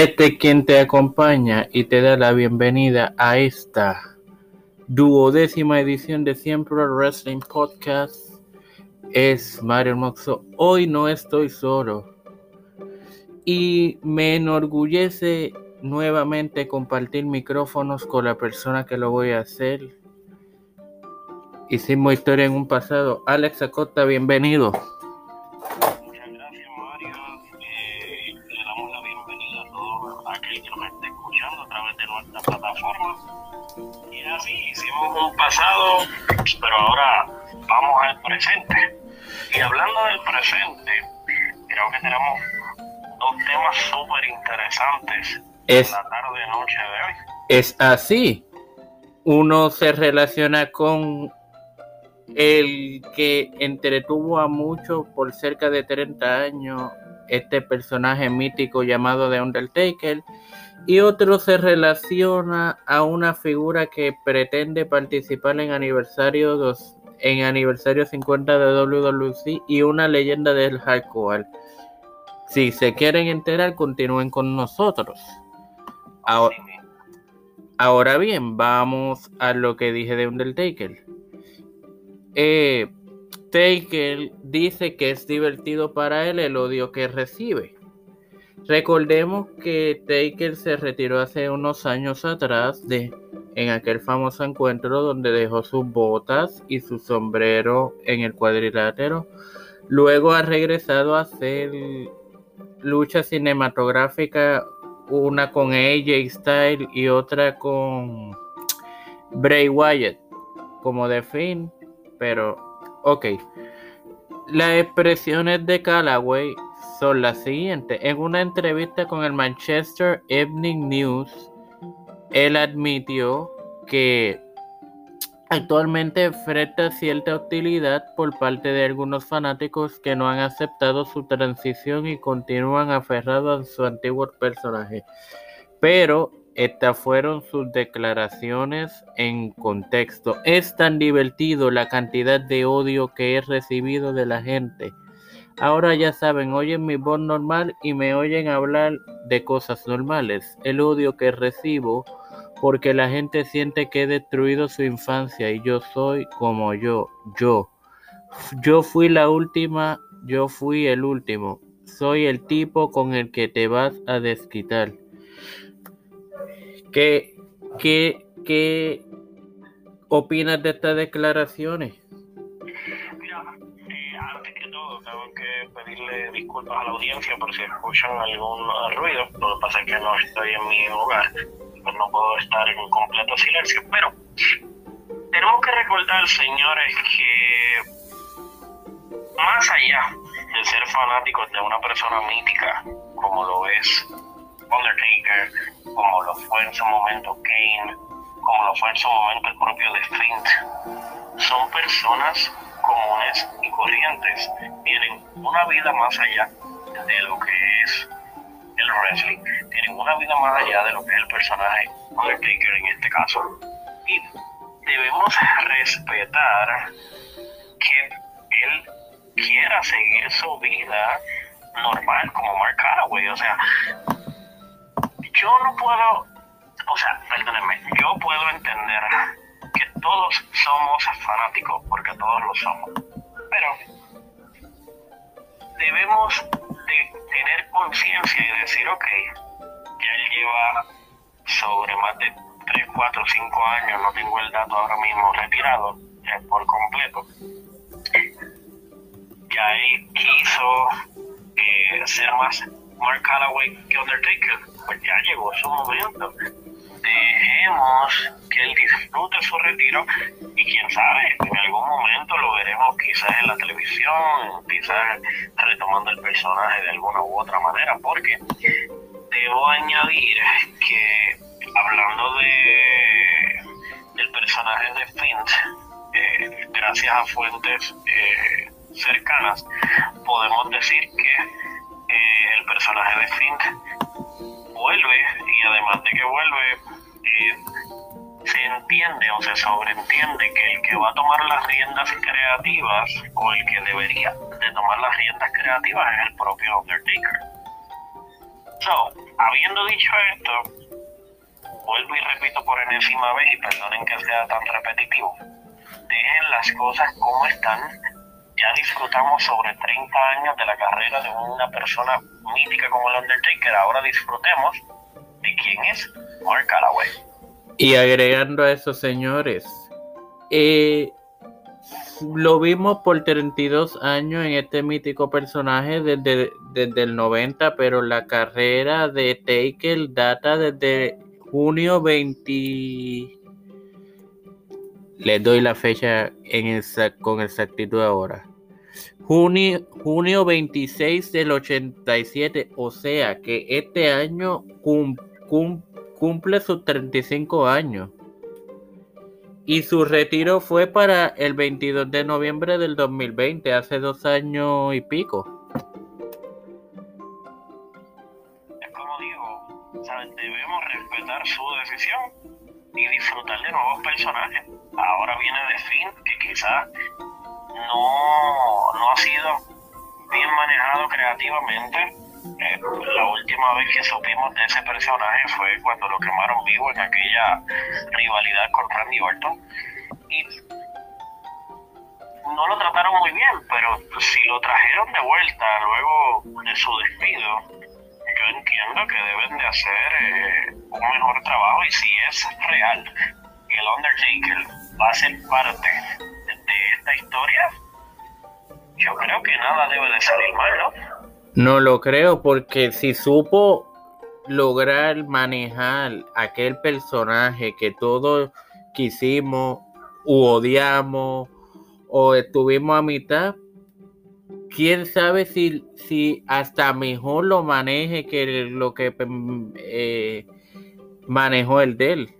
Este quien te acompaña y te da la bienvenida a esta duodécima edición de Siempre Wrestling Podcast es Mario Moxo. Hoy no estoy solo y me enorgullece nuevamente compartir micrófonos con la persona que lo voy a hacer. Hicimos historia en un pasado. Alex Acosta, bienvenido. Un pasado, pero ahora vamos al presente. Y hablando del presente, creo que tenemos dos temas súper interesantes es, la tarde noche de hoy. Es así. Uno se relaciona con el que entretuvo a muchos por cerca de 30 años este personaje mítico llamado The Undertaker y otro se relaciona a una figura que pretende participar en aniversario dos, en aniversario 50 de WWC y una leyenda del hardcore. Si se quieren enterar, continúen con nosotros. Ahora, ahora bien, vamos a lo que dije de Undertaker. Eh, Taker dice que es divertido para él el odio que recibe. Recordemos que Taker se retiró hace unos años atrás de en aquel famoso encuentro donde dejó sus botas y su sombrero en el cuadrilátero. Luego ha regresado a hacer lucha cinematográfica, una con AJ Style y otra con Bray Wyatt como de fin, pero ok. Las expresiones de Callaway son las siguientes. En una entrevista con el Manchester Evening News, él admitió que actualmente enfrenta cierta hostilidad por parte de algunos fanáticos que no han aceptado su transición y continúan aferrados a su antiguo personaje. Pero estas fueron sus declaraciones en contexto. Es tan divertido la cantidad de odio que he recibido de la gente Ahora ya saben, oyen mi voz normal y me oyen hablar de cosas normales. El odio que recibo porque la gente siente que he destruido su infancia y yo soy como yo, yo. Yo fui la última, yo fui el último. Soy el tipo con el que te vas a desquitar. ¿Qué, qué, qué opinas de estas declaraciones? pedirle disculpas a la audiencia por si escuchan algún ruido. Lo que pasa es que no estoy en mi hogar, pues no puedo estar en completo silencio. Pero tenemos que recordar, señores, que más allá de ser fanáticos de una persona mítica, como lo es Undertaker, como lo fue en su momento Kane, como lo fue en su momento el propio The Fiend, son personas comunes y corrientes tienen una vida más allá de lo que es el wrestling, tienen una vida más allá de lo que es el personaje Undertaker en este caso. Y debemos respetar que él quiera seguir su vida normal como Mark Calloway. O sea, yo no puedo, o sea, perdónenme, yo puedo entender que todos somos fanáticos, porque todos lo somos. Pero debemos de tener conciencia y decir, ok, ya él lleva sobre más de 3, 4, 5 años, no tengo el dato ahora mismo retirado eh, por completo. Ya él quiso eh, ser más Mark Calloway que Undertaker, pues ya llegó su momento. Dejemos que él disfrute su retiro y quién sabe, en algún momento lo veremos quizás en la televisión, quizás retomando el personaje de alguna u otra manera, porque debo añadir que hablando de del personaje de Fint, eh, gracias a fuentes eh, cercanas, podemos decir que eh, el personaje de Fint vuelve y además de que vuelve, eh, se entiende o se sobreentiende que el que va a tomar las riendas creativas o el que debería de tomar las riendas creativas es el propio Undertaker. So, habiendo dicho esto, vuelvo y repito por enésima vez y perdonen que sea tan repetitivo. Dejen las cosas como están. Ya disfrutamos sobre 30 años de la carrera de una persona mítica como el Undertaker. Ahora disfrutemos de quién es Mark Calloway. Y agregando a eso, señores, eh, lo vimos por 32 años en este mítico personaje desde, desde el 90, pero la carrera de Taker data desde junio 20. Les doy la fecha con exactitud ahora. Junio, junio 26 del 87, o sea que este año cumple sus 35 años y su retiro fue para el 22 de noviembre del 2020, hace dos años y pico. Es como digo, debemos respetar su decisión y disfrutar de nuevos personajes. Ahora viene The Finn, que quizás no, no ha sido bien manejado creativamente eh, la última vez que supimos de ese personaje fue cuando lo quemaron vivo en aquella rivalidad con Randy Orton. Y no lo trataron muy bien, pero si lo trajeron de vuelta luego de su despido, yo entiendo que deben de hacer eh, un mejor trabajo y si es real que el Undertaker va a ser parte historia, yo creo que nada debe de salir ¿no? Lo creo porque si supo lograr manejar aquel personaje que todos quisimos u odiamos o estuvimos a mitad, quién sabe si, si hasta mejor lo maneje que lo que eh, manejó el de él.